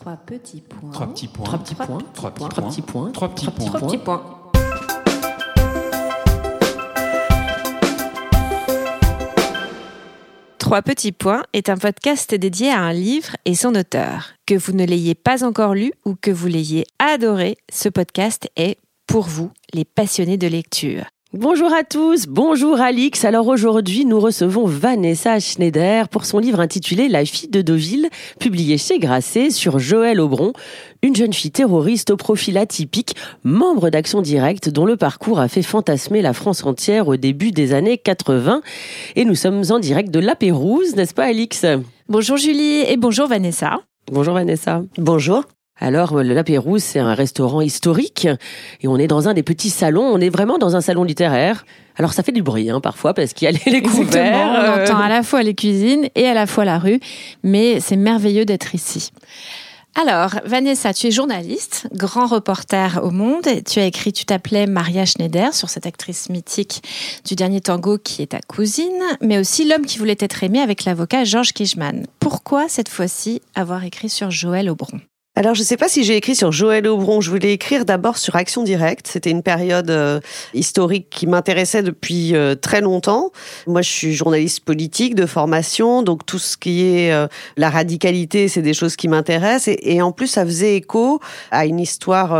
Trois petits points. Trois petits points. Trois petits points. Trois petits Trois petits points. Trois petits points. Trois petits points. Trois petits points est un podcast dédié à un livre et son auteur. Que vous ne l'ayez pas encore lu ou que vous l'ayez adoré, ce podcast est pour vous, les passionnés de lecture. Bonjour à tous, bonjour Alix. Alors aujourd'hui, nous recevons Vanessa Schneider pour son livre intitulé La fille de Deauville, publié chez Grasset sur Joël Aubron, une jeune fille terroriste au profil atypique, membre d'Action Directe dont le parcours a fait fantasmer la France entière au début des années 80. Et nous sommes en direct de La Pérouse, n'est-ce pas Alix? Bonjour Julie et bonjour Vanessa. Bonjour Vanessa. Bonjour. Alors, le La Pérouse, c'est un restaurant historique et on est dans un des petits salons. On est vraiment dans un salon littéraire. Alors, ça fait du bruit hein, parfois parce qu'il y a les, les couverts. On euh, entend à la fois les cuisines et à la fois la rue, mais c'est merveilleux d'être ici. Alors, Vanessa, tu es journaliste, grand reporter au monde. Tu as écrit Tu t'appelais Maria Schneider sur cette actrice mythique du dernier tango qui est ta cousine, mais aussi L'homme qui voulait être aimé avec l'avocat Georges Kijman. Pourquoi cette fois-ci avoir écrit sur Joël Aubron? Alors, je ne sais pas si j'ai écrit sur Joël Aubron. Je voulais écrire d'abord sur Action Directe. C'était une période euh, historique qui m'intéressait depuis euh, très longtemps. Moi, je suis journaliste politique de formation, donc tout ce qui est euh, la radicalité, c'est des choses qui m'intéressent. Et, et en plus, ça faisait écho à une histoire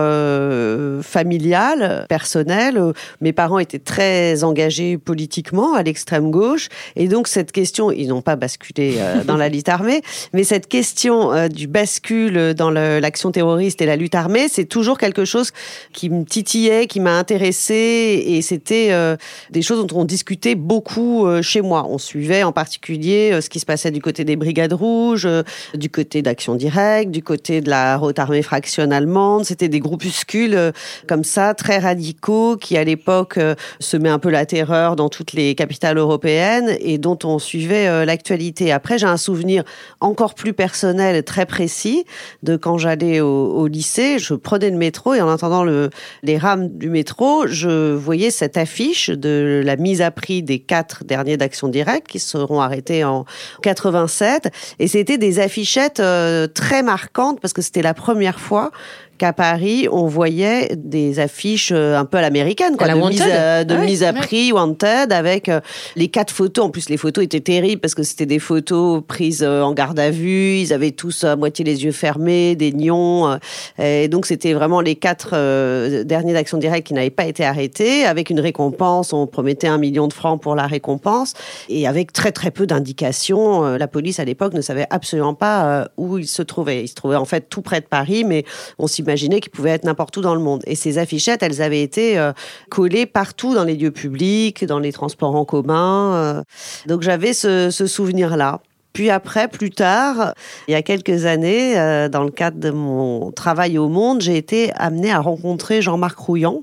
familiale, personnelle. Mes parents étaient très engagés politiquement à l'extrême gauche. Et donc, cette question, ils n'ont pas basculé euh, dans la lutte armée, mais cette question euh, du bascule dans l'action terroriste et la lutte armée, c'est toujours quelque chose qui me titillait, qui m'a intéressée. Et c'était euh, des choses dont on discutait beaucoup chez moi. On suivait en particulier ce qui se passait du côté des brigades rouges, du côté d'Action Directe, du côté de la haute armée fraction allemande. C'était des groupuscules comme ça, très radicaux, qui à l'époque euh, semaient un peu la terreur dans toutes les capitales européennes et dont on suivait euh, l'actualité. Après, j'ai un souvenir encore plus personnel, très précis, de quand j'allais au, lycée. Je prenais le métro et en entendant le, les rames du métro, je voyais cette affiche de la mise à prix des quatre derniers d'Action Directe qui seront arrêtés en 87. Et c'était des affichettes euh, très marquantes parce que c'était la première fois qu'à Paris, on voyait des affiches euh, un peu à l'américaine, quoi, À la de, mise à, de Ah oui, mise à prix, Wanted, avec euh, les quatre photos. En plus, les photos étaient terribles parce que c'était des photos prises euh, en garde à vue. Ils avaient tous à moitié les yeux fermés, des nions. euh, et donc, c'était vraiment les quatre euh, derniers d'Action Directe qui n'avaient pas été arrêtés, avec une récompense. On promettait un million de francs pour la récompense. Et avec très, très peu d'indications. Euh, La police, à l'époque, ne savait absolument pas euh, où ils se trouvaient. Ils se trouvaient en fait tout près de Paris, mais on s'imaginait qu'ils pouvaient être n'importe où dans le monde. Et ces affichettes, elles avaient été euh, collées partout dans les lieux publics, dans les transports en commun. euh. Donc j'avais ce, souvenir-là. Puis après, plus tard, il y a quelques années, euh, dans le cadre de mon travail au Monde, j'ai été amenée à rencontrer Jean-Marc Rouillan,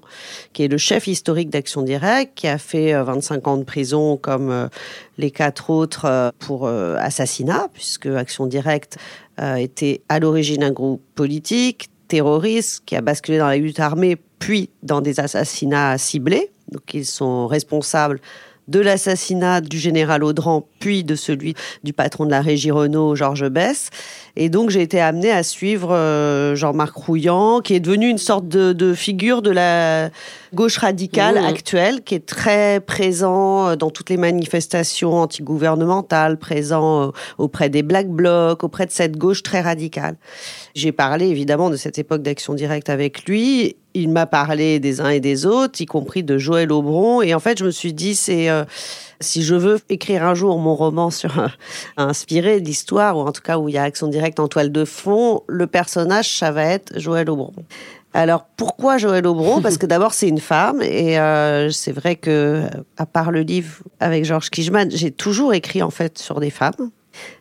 qui est le chef historique d'Action Directe, qui a fait euh, 25 ans de prison comme les quatre autres pour assassinat, puisque Action Directe était à l'origine un groupe politique, terroriste, qui a basculé dans la lutte armée, puis dans des assassinats ciblés. Donc ils sont responsables de l'assassinat du général Audran, puis de celui du patron de la régie Renault, Georges Bess. Et donc, j'ai été amenée à suivre euh, Jean-Marc Rouillan, qui est devenu une sorte de, de figure de la gauche radicale Mmh. actuelle, qui est très présent euh, dans toutes les manifestations antigouvernementales, présent euh, auprès des Black Blocs, auprès de cette gauche très radicale. J'ai parlé évidemment de cette époque d'action directe avec lui. Il m'a parlé des uns et des autres, y compris de Joël Aubron. Et en fait, je me suis dit, c'est euh, si je veux écrire un jour mon roman sur euh, inspiré de l'histoire, ou en tout cas où il y a action directe en toile de fond, le personnage, ça va être Joël Aubron. Alors pourquoi Joël Aubron? Parce que d'abord c'est une femme et euh, c'est vrai que à part le livre avec Georges Kijman, j'ai toujours écrit en fait sur des femmes.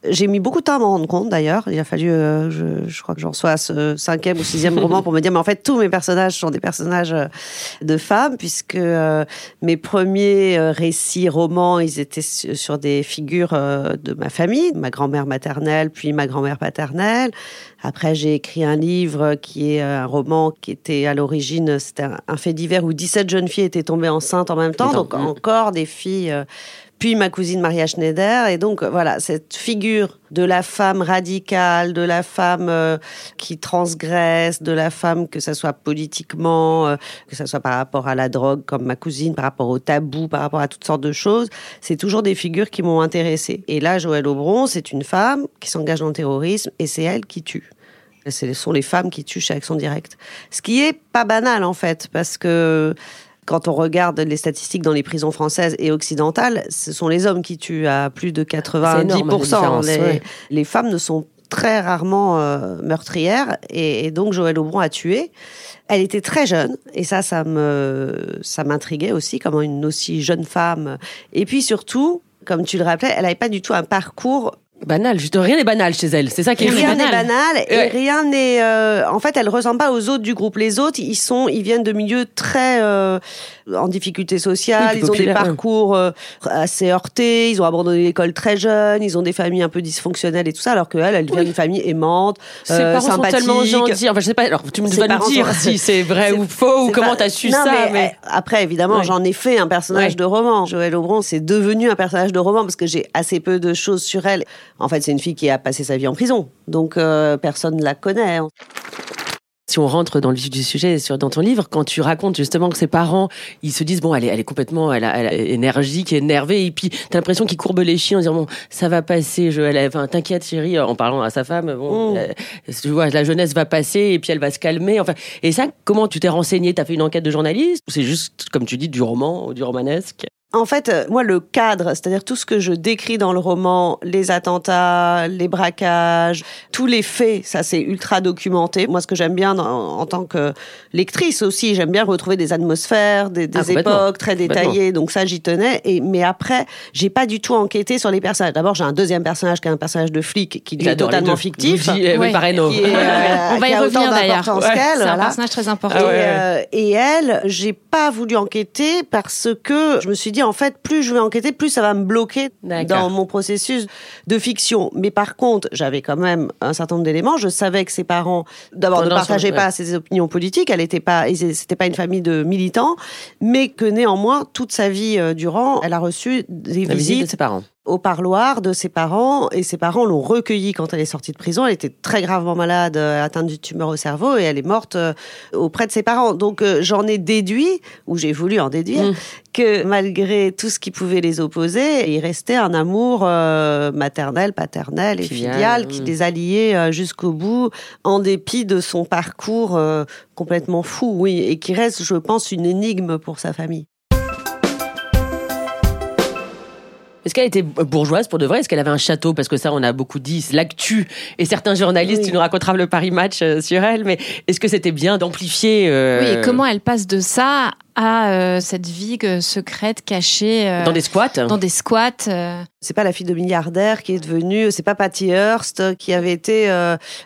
J'ai mis beaucoup de temps à m'en rendre compte d'ailleurs. Il a fallu, euh, je, je crois que j'en sois à ce cinquième ou sixième roman pour me dire, mais en fait tous mes personnages sont des personnages euh, de femmes puisque euh, mes premiers récits, romans, ils étaient su- sur des figures euh, de ma famille, ma grand-mère maternelle, puis ma grand-mère paternelle. Après, j'ai écrit un livre qui est un roman qui était à l'origine, c'était un, fait divers où 17 jeunes filles étaient tombées enceintes en même temps, donc mm. encore des filles puis ma cousine Maria Schneider. Et donc voilà, cette figure de la femme radicale, de la femme euh, qui transgresse, de la femme que ça soit politiquement, euh, que ça soit par rapport à la drogue comme ma cousine, par rapport au tabou, par rapport à toutes sortes de choses, c'est toujours des figures qui m'ont intéressée. Et là, Joëlle Aubron, c'est une femme qui s'engage dans le terrorisme et c'est elle qui tue. Ce sont les femmes qui tuent chez Action Directe. Ce qui est pas banal en fait, parce que quand on regarde les statistiques dans les prisons françaises et occidentales, ce sont les hommes qui tuent à plus de 90%. les, les, femmes ne sont très rarement euh, meurtrières et, donc Joëlle Aubron a tué. Elle était très jeune et ça, ça me, ça m'intriguait aussi comment une aussi jeune femme. Et puis surtout, comme tu le rappelais, elle n'avait pas du tout un parcours banal. Juste rien n'est banal chez elle. C'est ça qui est rien n'est banal et rien n'est. Euh, en fait, elle ressemble pas aux autres du groupe. Les autres, ils sont, ils viennent de milieux très euh, en difficulté sociale. ils ont des parcours euh, assez heurtés. Ils ont abandonné l'école très jeune. Ils ont des familles un peu dysfonctionnelles et tout ça. Alors que elle, elle vient d'une famille aimante, Ses parents sont tellement gentils. Enfin, je sais pas. Alors, tu me dois me dire si c'est vrai ou faux ou comment t'as su ça. Mais, après, évidemment, j'en ai fait un personnage de roman. Joëlle Aubron, c'est devenu un personnage de roman parce que j'ai assez peu de choses sur elle. En fait, c'est une fille qui a passé sa vie en prison, donc euh, personne ne la connaît. Si on rentre dans le vif du sujet sur, dans ton livre, quand tu racontes justement que ses parents, ils se disent bon, elle est, elle est complètement, elle, elle est énergique, énervée, et puis t'as l'impression qu'ils courbent les chiens en disant bon, ça va passer, je, elle, enfin, t'inquiète chérie, en parlant à sa femme, bon, mmh. tu vois, la jeunesse va passer et puis elle va se calmer. Enfin, et ça, comment tu t'es renseigné T'as fait une enquête de journaliste? Ou c'est juste, comme tu dis, du roman ou du romanesque? En fait, euh, moi, le cadre, c'est-à-dire tout ce que je décris dans le roman, les attentats, les braquages, tous les faits, ça c'est ultra documenté. Moi, ce que j'aime bien en, tant que lectrice aussi, j'aime bien retrouver des atmosphères, des, ah, époques très détaillées. Donc ça, j'y tenais. Et mais après, j'ai pas du tout enquêté sur les personnages. D'abord, j'ai un deuxième personnage qui est un personnage de flic qui est totalement fictif. oui, oui Pareno. On va y revenir d'ailleurs. C'est un personnage très important. Ah euh, et elle, j'ai pas voulu enquêter parce que je me suis dit en fait, plus je vais enquêter, plus ça va me bloquer dans mon processus de fiction. Mais par contre, j'avais quand même un certain nombre d'éléments. Je savais que ses parents, d'abord, ne partageaient pas ses opinions politiques. Elle n'était pas, c'était pas une famille de militants, mais que néanmoins, toute sa vie euh, durant, elle a reçu des visites de ses parents au parloir de ses parents et ses parents l'ont recueillie quand elle est sortie de prison. Elle était très gravement malade, euh, atteinte d'une tumeur au cerveau et elle est morte euh, auprès de ses parents. Donc euh, j'en ai déduit, ou j'ai voulu en déduire, mm. que malgré tout ce qui pouvait les opposer, il restait un amour maternel, paternel et filial, qui mm. les alliait jusqu'au bout, en dépit de son parcours complètement fou, oui, et qui reste, je pense, une énigme pour sa famille. Est-ce qu'elle était bourgeoise pour de vrai? Est-ce qu'elle avait un château? Parce que ça, on a beaucoup dit, l'actu. Et certains journalistes, tu nous raconteras le Paris Match euh, sur elle, mais est-ce que c'était bien d'amplifier euh, Oui, et comment elle passe de ça à euh, cette vie secrète cachée dans des squats. dans des squats c'est pas la fille de milliardaire qui est devenue c'est pas Patty Hearst qui avait été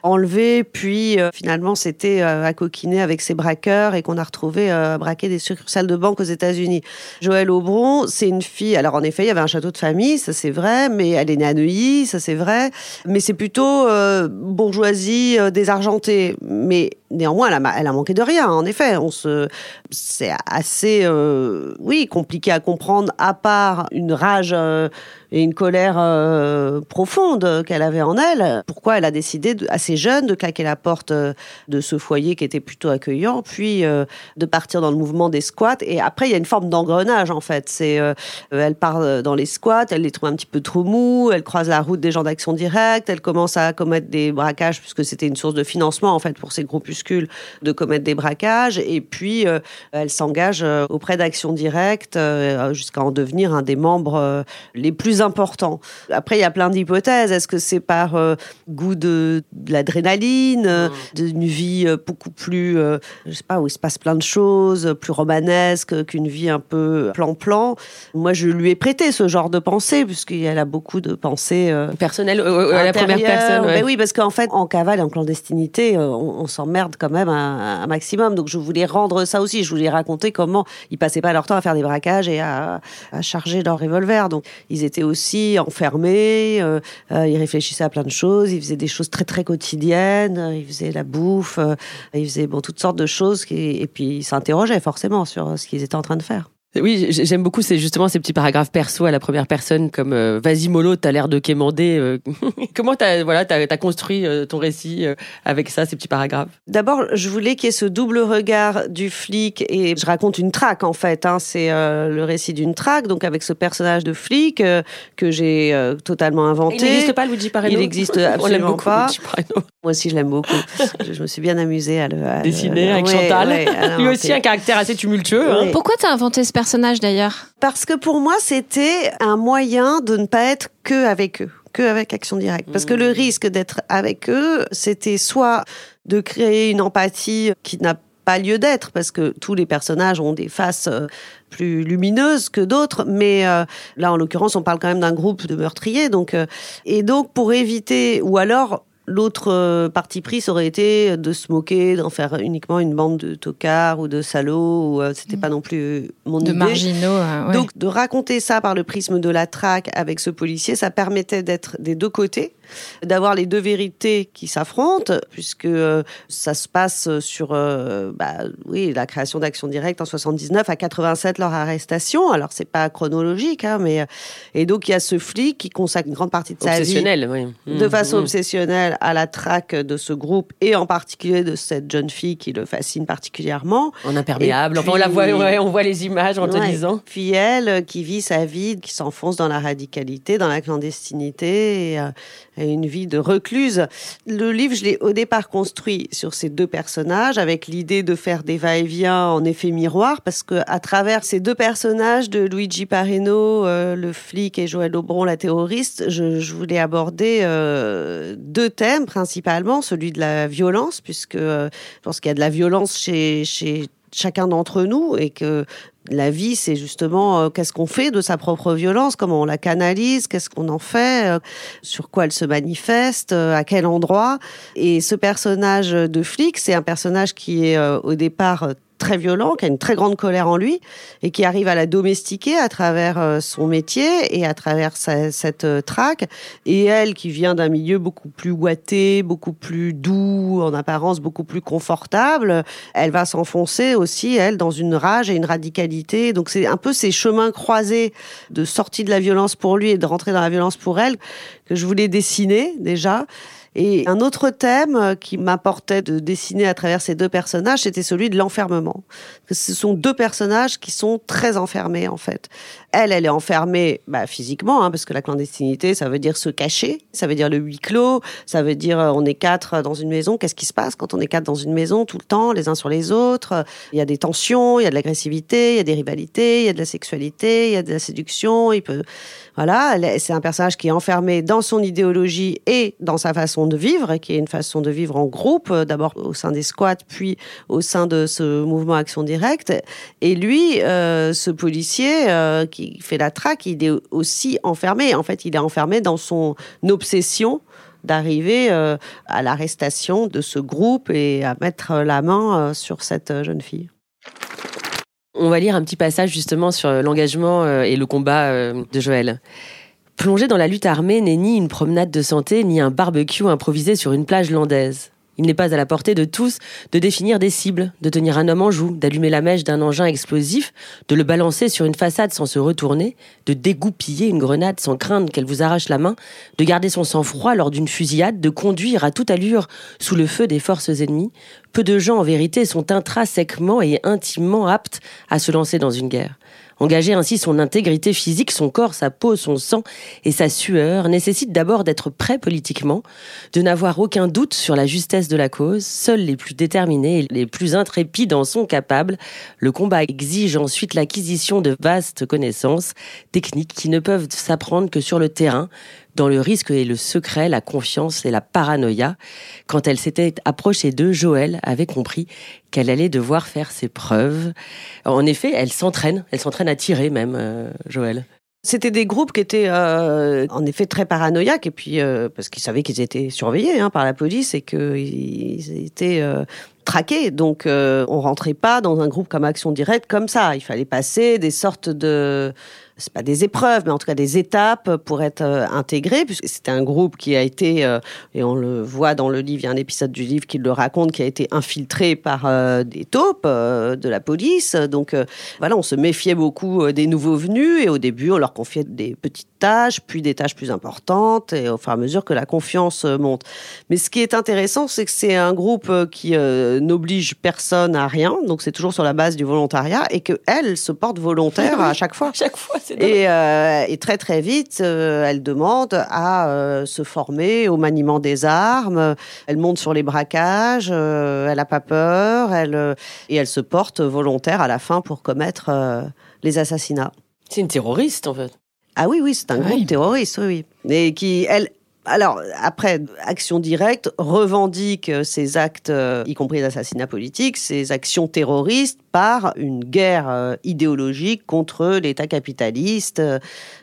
enlevée puis finalement c'était à coquiner avec ses braqueurs et qu'on a retrouvé braquer des succursales de banque aux États-Unis. Joëlle Aubron c'est une fille alors en effet il y avait un château de famille ça c'est vrai mais elle est née à Neuilly ça c'est vrai. Mais c'est plutôt bourgeoisie désargentée. Mais néanmoins, elle a, manqué de rien. En effet, on se, c'est assez, euh, oui, compliqué à comprendre. À part une rage euh, et une colère euh, profonde qu'elle avait en elle, pourquoi elle a décidé, assez jeune, de claquer la porte de ce foyer qui était plutôt accueillant, puis de partir dans le mouvement des squats. Et après, il y a une forme d'engrenage en fait. C'est, elle part dans les squats, elle les trouve un petit peu trop mous, elle croise la route des gens d'action directe, elle commence à commettre des braquages puisque c'était une source de financement en fait pour ces groupes de commettre des braquages. Et puis, euh, elle s'engage euh, auprès d'Action Directe euh, jusqu'à en devenir un des membres les plus importants. Après, il y a plein d'hypothèses. Est-ce que c'est par goût de, l'adrénaline, mmh. d'une vie beaucoup plus, je sais pas, où il se passe plein de choses, plus romanesque qu'une vie un peu plan-plan Moi, je lui ai prêté ce genre de pensée, puisqu'elle a beaucoup de pensées personnelles à la première personne. Ben oui, parce qu'en fait, en cavale, en clandestinité, on, on s'emmerde quand même un, maximum. Donc je voulais rendre ça aussi. Je voulais raconter comment ils passaient pas leur temps à faire des braquages et à, charger leur revolver. Donc ils étaient aussi enfermés. Euh, euh, ils réfléchissaient à plein de choses. Ils faisaient des choses très très quotidiennes. Ils faisaient la bouffe. ils faisaient bon toutes sortes de choses. et puis ils s'interrogeaient forcément sur ce qu'ils étaient en train de faire. Oui, j'aime beaucoup c'est justement ces petits paragraphes perso à la première personne comme euh, vas-y mollo, t'as l'air de quémander. Euh. Comment t'as voilà t'as as construit euh, ton récit avec ça ces petits paragraphes? D'abord, je voulais qu'il y ait ce double regard du flic et je raconte une traque en fait. Hein, c'est le récit d'une traque, donc avec ce personnage de flic que j'ai totalement inventé. Il n'existe pas Luigi Pareno. Il n'existe absolument pas. Moi aussi, je l'aime beaucoup. je, me suis bien amusée à le dessiner avec Chantal. Lui aussi un caractère assez tumultueux. Hein. Pourquoi t'as inventé ce personnage d'ailleurs Parce que pour moi, c'était un moyen de ne pas être que avec eux, que avec Action Directe. Parce que le mmh. risque d'être avec eux, c'était soit de créer une empathie qui n'a pas lieu d'être parce que tous les personnages ont des faces euh, plus lumineuses que d'autres, mais euh, là en l'occurrence on parle quand même d'un groupe de meurtriers, donc euh, et donc pour éviter ou alors L'autre euh, parti pris aurait été de se moquer, d'en faire uniquement une bande de tocards ou de salauds. Ou, euh, c'était pas non plus mon de idée. marginaux. Euh, Donc de raconter ça par le prisme de la traque avec ce policier, ça permettait d'être des deux côtés d'avoir les deux vérités qui s'affrontent, puisque euh, ça se passe sur euh, bah, oui, la création d'Action Directe en 79 à 87 leur arrestation. Alors c'est pas chronologique, hein, mais et donc il y a ce flic qui consacre une grande partie de sa vie oui. de mmh, façon mmh. obsessionnelle à la traque de ce groupe et en particulier de cette jeune fille qui le fascine particulièrement. En imperméable, enfin on la voit, on voit les images en te disant. Puis elle euh, qui vit sa vie, qui s'enfonce dans la radicalité, dans la clandestinité. Et, une vie de recluse. Le livre, je l'ai au départ construit sur ces deux personnages avec l'idée de faire des va-et-vient en effet miroir parce que à travers ces deux personnages de Luigi Pareno, euh, le flic, et Joël Aubron, la terroriste, je, voulais aborder euh, deux thèmes principalement, celui de la violence puisque euh, je pense qu'il y a de la violence chez, chez chacun d'entre nous et que la vie, c'est justement euh, qu'est-ce qu'on fait de sa propre violence, comment on la canalise, qu'est-ce qu'on en fait, euh, sur quoi elle se manifeste, euh, à quel endroit. Et ce personnage de flic, c'est un personnage qui est au départ très violent, qui a une très grande colère en lui et qui arrive à la domestiquer à travers euh, son métier et à travers cette euh, traque. Et elle, qui vient d'un milieu beaucoup plus ouaté, beaucoup plus doux, en apparence beaucoup plus confortable, elle va s'enfoncer aussi, elle, dans une rage et une radicalité. Donc c'est un peu ces chemins croisés de sortie de la violence pour lui et de rentrer dans la violence pour elle que je voulais dessiner déjà. Et un autre thème euh, qui m'apportait de dessiner à travers ces deux personnages, c'était celui de l'enfermement. Ce sont deux personnages qui sont très enfermés en fait. Elle, elle est enfermée bah, physiquement, hein, parce que la clandestinité, ça veut dire se cacher, ça veut dire le huis clos, ça veut dire euh, on est quatre dans une maison. Qu'est-ce qui se passe quand on est quatre dans une maison tout le temps, les uns sur les autres? Il y a des tensions, il y a de l'agressivité, il y a des rivalités, il y a de la sexualité, il y a de la séduction. Voilà, c'est un personnage qui est enfermé dans son idéologie et dans sa façon de vivre, qui est une façon de vivre en groupe, euh, d'abord au sein des squats, puis au sein de ce mouvement Action Directe. Et lui, euh, ce policier euh, qui fait la traque, il est aussi enfermé. En fait, il est enfermé dans son obsession d'arriver à l'arrestation de ce groupe et à mettre la main sur cette jeune fille. On va lire un petit passage justement sur l'engagement et le combat de Joël. Plonger dans la lutte armée n'est ni une promenade de santé, ni un barbecue improvisé sur une plage landaise. Il n'est pas à la portée de tous de définir des cibles, de tenir un homme en joue, d'allumer la mèche d'un engin explosif, de le balancer sur une façade sans se retourner, de dégoupiller une grenade sans craindre qu'elle vous arrache la main, de garder son sang-froid lors d'une fusillade, de conduire à toute allure sous le feu des forces ennemies. Peu de gens en vérité sont intrinsèquement et intimement aptes à se lancer dans une guerre. Engager ainsi son intégrité physique, son corps, sa peau, son sang et sa sueur nécessite d'abord d'être prêt politiquement, de n'avoir aucun doute sur la justesse de la cause. Seuls les plus déterminés et les plus intrépides en sont capables. Le combat exige ensuite l'acquisition de vastes connaissances techniques qui ne peuvent s'apprendre que sur le terrain, dans le risque et le secret, la confiance et la paranoïa. Quand elle s'était approchée d'eux, Joël avait compris qu'elle allait devoir faire ses preuves. En effet, elle s'entraîne, elle s'entraîne à tirer même, euh, Joël. C'était des groupes qui étaient euh, en effet très paranoïaques et puis euh, parce qu'ils savaient qu'ils étaient surveillés hein, par la police et qu'ils étaient traqué. Donc, on rentrait pas dans un groupe comme Action Directe comme ça. Il fallait passer des sortes de c'est pas des épreuves, mais en tout cas des étapes pour être euh, intégré, puisque c'était un groupe qui a été, euh, et on le voit dans le livre, il y a un épisode du livre qui le raconte, qui a été infiltré par euh, des taupes de la police. Donc voilà, on se méfiait beaucoup des nouveaux venus, et au début, on leur confiait des petites tâches, puis des tâches plus importantes, et au fur et à mesure que la confiance monte. Mais ce qui est intéressant, c'est que c'est un groupe qui n'oblige personne à rien, donc c'est toujours sur la base du volontariat, et que elle se porte volontaire à chaque fois. chaque fois. Et, euh, et, très très vite, euh, elle demande à euh, se former au maniement des armes. Elle monte sur les braquages. elle n'a pas peur. Elle et elle se porte volontaire à la fin pour commettre les assassinats. C'est une terroriste en fait. Ah oui oui, c'est un groupe terroriste oui oui. Et qui elle alors, après, Action Directe revendique ces actes, y compris l'assassinat politique, ces actions terroristes par une guerre euh, idéologique contre l'État capitaliste.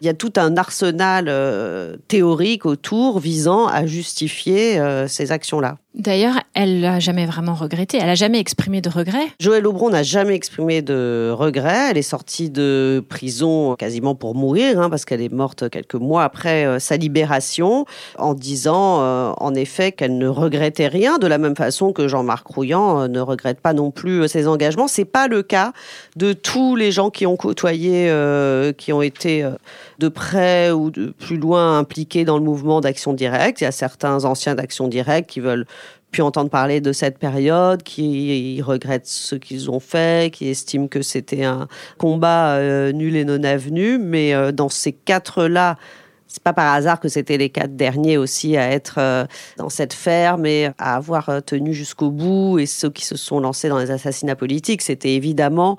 Il y a tout un arsenal euh, théorique autour visant à justifier euh, ces actions-là. D'ailleurs, elle l'a jamais vraiment regretté. Elle a jamais exprimé de regret. Joël Aubron n'a jamais exprimé de regret. Elle est sortie de prison quasiment pour mourir, hein, parce qu'elle est morte quelques mois après sa libération, en disant en effet qu'elle ne regrettait rien, de la même façon que Jean-Marc Rouillant ne regrette pas non plus ses engagements. C'est pas le cas de tous les gens qui ont côtoyé, euh, qui ont été euh, de près ou de plus loin impliqués dans le mouvement d'action directe. Il y a certains anciens d'action directe qui veulent plus entendre parler de cette période, qui regrettent ce qu'ils ont fait, qui estiment que c'était un combat euh, nul et non avenu. Mais dans ces quatre-là, c'est pas par hasard que c'était les quatre derniers aussi à être euh, dans cette ferme et à avoir euh, tenu jusqu'au bout. Et ceux qui se sont lancés dans les assassinats politiques, c'était évidemment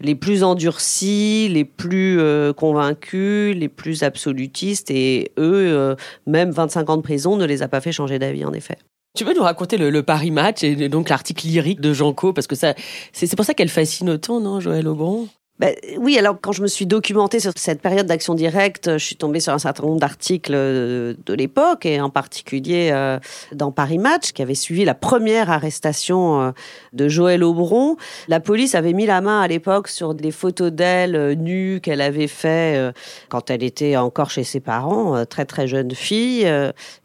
les plus endurcis, les plus euh, convaincus, les plus absolutistes. Et eux, même 25 ans de prison ne les a pas fait changer d'avis, en effet. Tu peux nous raconter le, Paris Match et donc l'article lyrique de Co parce que ça, c'est pour ça qu'elle fascine autant, non, Joël Aubron? Ben, oui, alors quand je me suis documentée sur cette période d'action directe, je suis tombée sur un certain nombre d'articles de, l'époque, et en particulier euh, dans Paris Match, qui avait suivi la première arrestation euh, de Joël Aubron. La police avait mis la main à l'époque sur des photos d'elle euh, nue qu'elle avait fait quand elle était encore chez ses parents, très très jeune fille.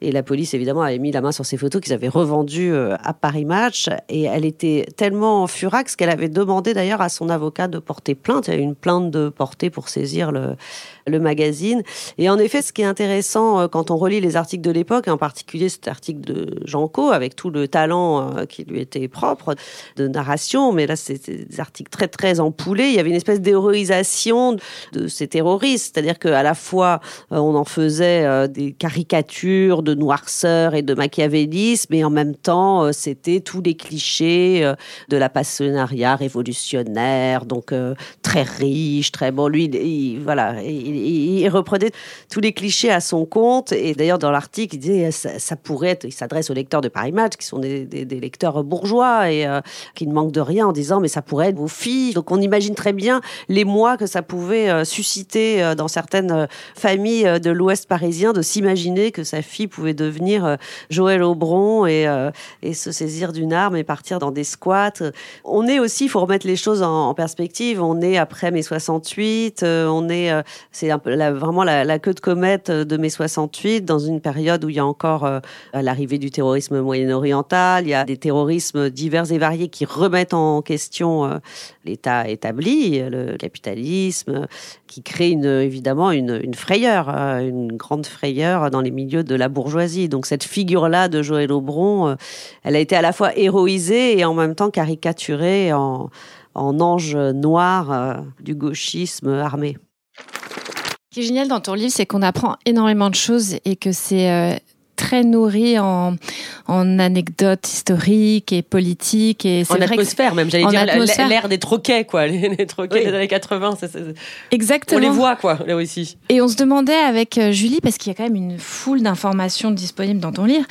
et la police, évidemment, avait mis la main sur ces photos qu'ils avaient revendues à Paris Match. Et elle était tellement furax qu'elle avait demandé d'ailleurs à son avocat de porter plainte a une plainte de portée pour saisir le, magazine. Et en effet, ce qui est intéressant euh, quand on relit les articles de l'époque, en particulier cet article de Jean Co, avec tout le talent euh, qui lui était propre de narration, mais là, c'est des articles très, très empoulés. Il y avait une espèce d'héroïsation de ces terroristes, c'est-à-dire qu'à la fois, euh, on en faisait des caricatures de noirceur et de machiavélisme, et en même temps, c'était tous les clichés de la passionnariat révolutionnaire, donc très riche, très bon. Lui, il, voilà, il, reprenait tous les clichés à son compte. Et d'ailleurs, dans l'article, il disait ça, pourrait être. Il s'adresse aux lecteurs de Paris Match, qui sont des, lecteurs bourgeois et euh, qui ne manquent de rien, en disant mais ça pourrait être vos filles. Donc on imagine très bien les mois que ça pouvait euh, susciter euh, dans certaines familles de l'Ouest parisien de s'imaginer que sa fille pouvait devenir Joël Aubron et, et se saisir d'une arme et partir dans des squats. On est aussi, il faut remettre les choses en, en perspective. On est après mai 68, on est c'est un peu vraiment la, queue de comète de mai 68, dans une période où il y a encore euh, l'arrivée du terrorisme moyen-oriental, il y a des terrorismes divers et variés qui remettent en question euh, l'État établi, le capitalisme, qui crée évidemment une, frayeur, euh, une grande frayeur dans les milieux de la bourgeoisie. Donc cette figure-là de Joël Aubron, elle a été à la fois héroïsée et en même temps caricaturée en, en ange noir du gauchisme armé. Ce qui est génial dans ton livre, c'est qu'on apprend énormément de choses et que c'est euh, très nourri en, en, anecdotes historiques et politiques. Et en atmosphère, même, j'allais dire l'ère des troquets, quoi. Les, troquets des années 80. Exactement. On les voit, quoi, là aussi. Et on se demandait avec euh, Julie, parce qu'il y a quand même une foule d'informations disponibles dans ton livre,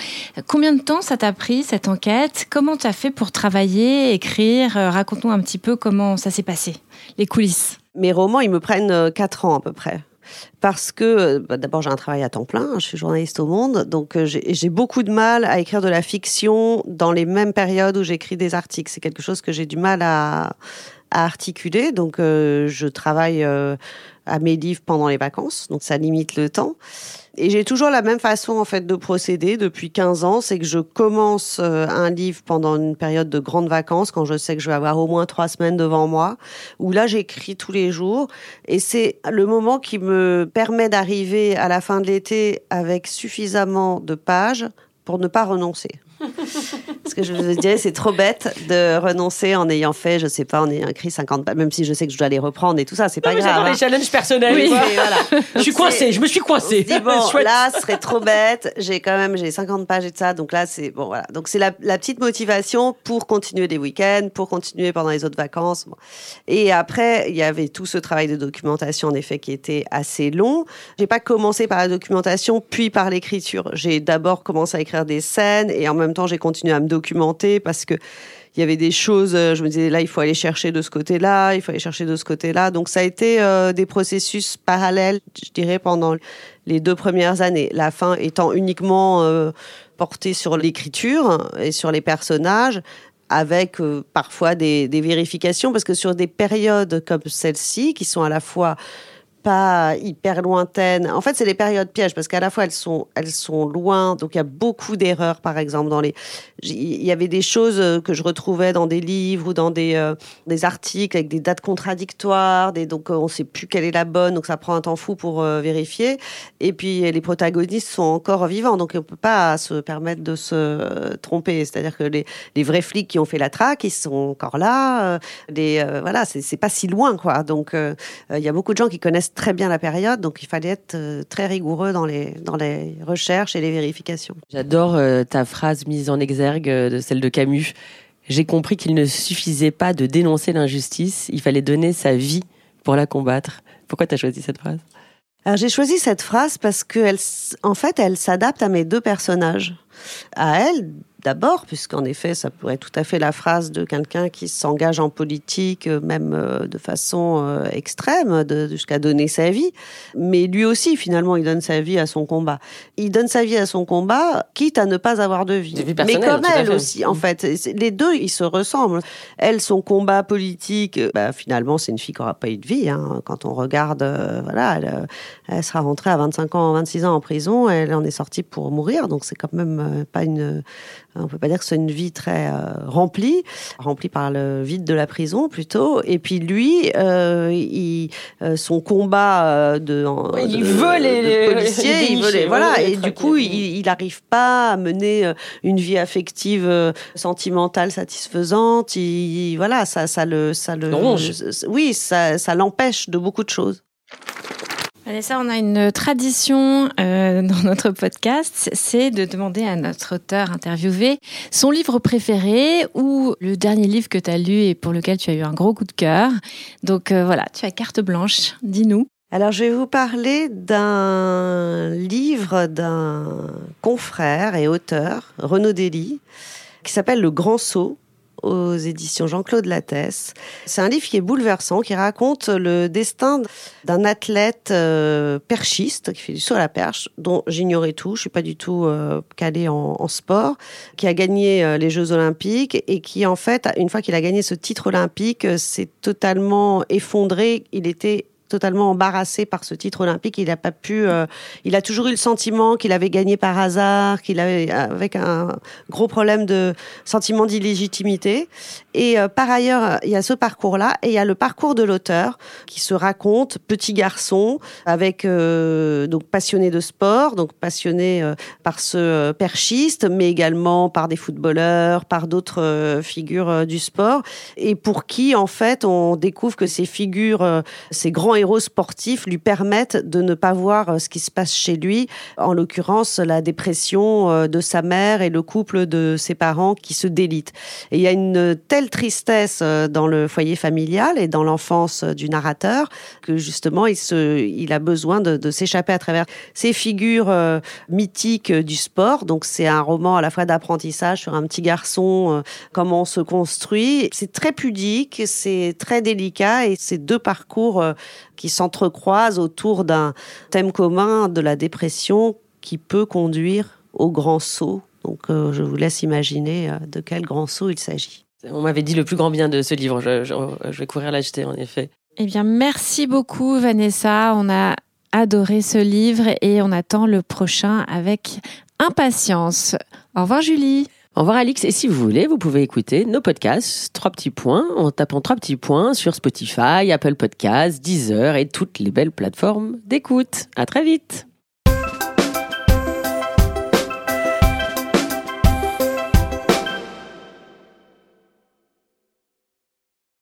combien de temps ça t'a pris, cette enquête? Comment tu as fait pour travailler, écrire? Euh, Raconte-nous un petit peu comment ça s'est passé, les coulisses. Mes romans, ils me prennent 4 ans à peu près. Parce que bah, d'abord j'ai un travail à temps plein, hein, je suis journaliste au Monde, donc euh, j'ai beaucoup de mal à écrire de la fiction dans les mêmes périodes où j'écris des articles. C'est quelque chose que j'ai du mal à, articuler, donc euh, je travaille euh, à mes livres pendant les vacances, donc ça limite le temps. Et j'ai toujours la même façon en fait de procéder depuis 15 ans, c'est que je commence euh, un livre pendant une période de grandes vacances, quand je sais que je vais avoir au moins trois semaines devant moi, où là j'écris tous les jours, et c'est le moment qui me permet d'arriver à la fin de l'été avec suffisamment de pages pour ne pas renoncer. Ce que je veux dire, c'est trop bête de renoncer en ayant fait, je sais pas, en ayant écrit 50 pages, même si je sais que je dois les reprendre et tout ça, c'est pas grave. C'est hein. challenges personnels. Oui, voilà. je suis coincée, je me suis coincée. bon, là, ce serait trop bête. J'ai quand même, j'ai 50 pages et tout ça, donc là, c'est bon, voilà. Donc c'est la, la, petite motivation pour continuer les week-ends, pour continuer pendant les autres vacances. Et après, il y avait tout ce travail de documentation, en effet, qui était assez long. J'ai pas commencé par la documentation, puis par l'écriture. J'ai d'abord commencé à écrire des scènes et en même temps, j'ai continué à me documenter parce que il y avait des choses, euh, je me disais là, il faut aller chercher de ce côté-là, il faut aller chercher de ce côté-là. Donc ça a été euh, des processus parallèles, je dirais, pendant les deux premières années. La fin étant uniquement euh, portée sur l'écriture et sur les personnages, avec parfois des, des vérifications, parce que sur des périodes comme celle-ci, qui sont à la fois hyper lointaines. En fait, c'est les périodes pièges parce qu'à la fois elles sont elles sont loin, donc il y a beaucoup d'erreurs. Par exemple, dans les il y avait des choses euh, que je retrouvais dans des livres ou dans des euh, des articles avec des dates contradictoires, des donc euh, on sait plus quelle est la bonne, donc ça prend un temps fou pour vérifier. Et puis les protagonistes sont encore vivants, donc on peut pas se permettre de se tromper. C'est-à-dire que les les vrais flics qui ont fait la traque, ils sont encore là. les voilà, c'est pas si loin quoi. Donc il y a beaucoup de gens qui connaissent très bien la période, donc il fallait être euh, très rigoureux dans les, dans les recherches et les vérifications. J'adore euh, ta phrase mise en exergue euh, de celle de Camus. J'ai compris qu'il ne suffisait pas de dénoncer l'injustice, il fallait donner sa vie pour la combattre. Pourquoi tu as choisi cette phrase? Alors j'ai choisi cette phrase parce que en fait, elle s'adapte à mes deux personnages. À elle, d'abord, puisqu'en effet, ça pourrait être tout à fait la phrase de quelqu'un qui s'engage en politique, euh, même euh, de façon euh, extrême, jusqu'à donner sa vie. Mais lui aussi, finalement, il donne sa vie à son combat. Il donne sa vie à son combat, quitte à ne pas avoir de vie. Mais comme elle aussi, en fait. Les deux, ils se ressemblent. Elle, son combat politique, bah, finalement, c'est une fille qui n'aura pas eu de vie. Hein. Quand on regarde, voilà, elle, elle, sera rentrée à 25 ans, 26 ans en prison, elle en est sortie pour mourir, donc c'est quand même pas une on peut pas dire que c'est une vie très euh, remplie, remplie par le vide de la prison plutôt. Et puis lui, euh, il, euh, son combat de, il veut les, policiers, il veut les, voilà. Et du coup, il n'arrive pas à mener une vie affective, sentimentale satisfaisante. Il, voilà, ça, ça le, ça le, oui, ça, ça l'empêche de beaucoup de choses. Vanessa, on a une tradition euh, dans notre podcast, c'est de demander à notre auteur interviewé son livre préféré ou le dernier livre que tu as lu et pour lequel tu as eu un gros coup de cœur. Donc euh, voilà, tu as carte blanche, dis-nous. Alors je vais vous parler d'un livre d'un confrère et auteur, Renaud Dely, qui s'appelle Le Grand Saut aux éditions Jean-Claude Lattès. C'est un livre qui est bouleversant, qui raconte le destin d'un athlète euh, perchiste qui fait du saut à la perche, dont j'ignorais tout, je suis pas du tout euh, calée en, sport, qui a gagné euh, les Jeux Olympiques et qui en fait, une fois qu'il a gagné ce titre olympique, s'est totalement effondré. Il était totalement embarrassé par ce titre olympique. Il n'a pas pu. Euh, il a toujours eu le sentiment qu'il avait gagné par hasard, qu'il avait avec un gros problème de sentiment d'illégitimité. Et euh, par ailleurs, il y a ce parcours-là et il y a le parcours de l'auteur qui se raconte petit garçon avec euh, donc passionné de sport, donc passionné par ce perchiste, mais également par des footballeurs, par d'autres figures du sport, et pour qui en fait on découvre que ces figures, ces grands héros sportifs lui permettent de ne pas voir euh, ce qui se passe chez lui, en l'occurrence la dépression euh, de sa mère et le couple de ses parents qui se délitent. Et il y a une telle tristesse euh, dans le foyer familial et dans l'enfance du narrateur que justement il, se, il a besoin de, s'échapper à travers ces figures mythiques du sport. Donc c'est un roman à la fois d'apprentissage sur un petit garçon, comment on se construit. C'est très pudique, c'est très délicat et c'est deux parcours qui s'entrecroisent autour d'un thème commun de la dépression qui peut conduire au grand saut. Donc euh, je vous laisse imaginer euh, de quel grand saut il s'agit. On m'avait dit le plus grand bien de ce livre. Je, je- je vais courir l'acheter, en effet. Eh bien, merci beaucoup, Vanessa. On a adoré ce livre et on attend le prochain avec impatience. Au revoir, Julie. Au revoir Alix, et si vous voulez, vous pouvez écouter nos podcasts, trois petits points, en tapant trois petits points sur Spotify, Apple Podcasts, Deezer et toutes les belles plateformes d'écoute. À très vite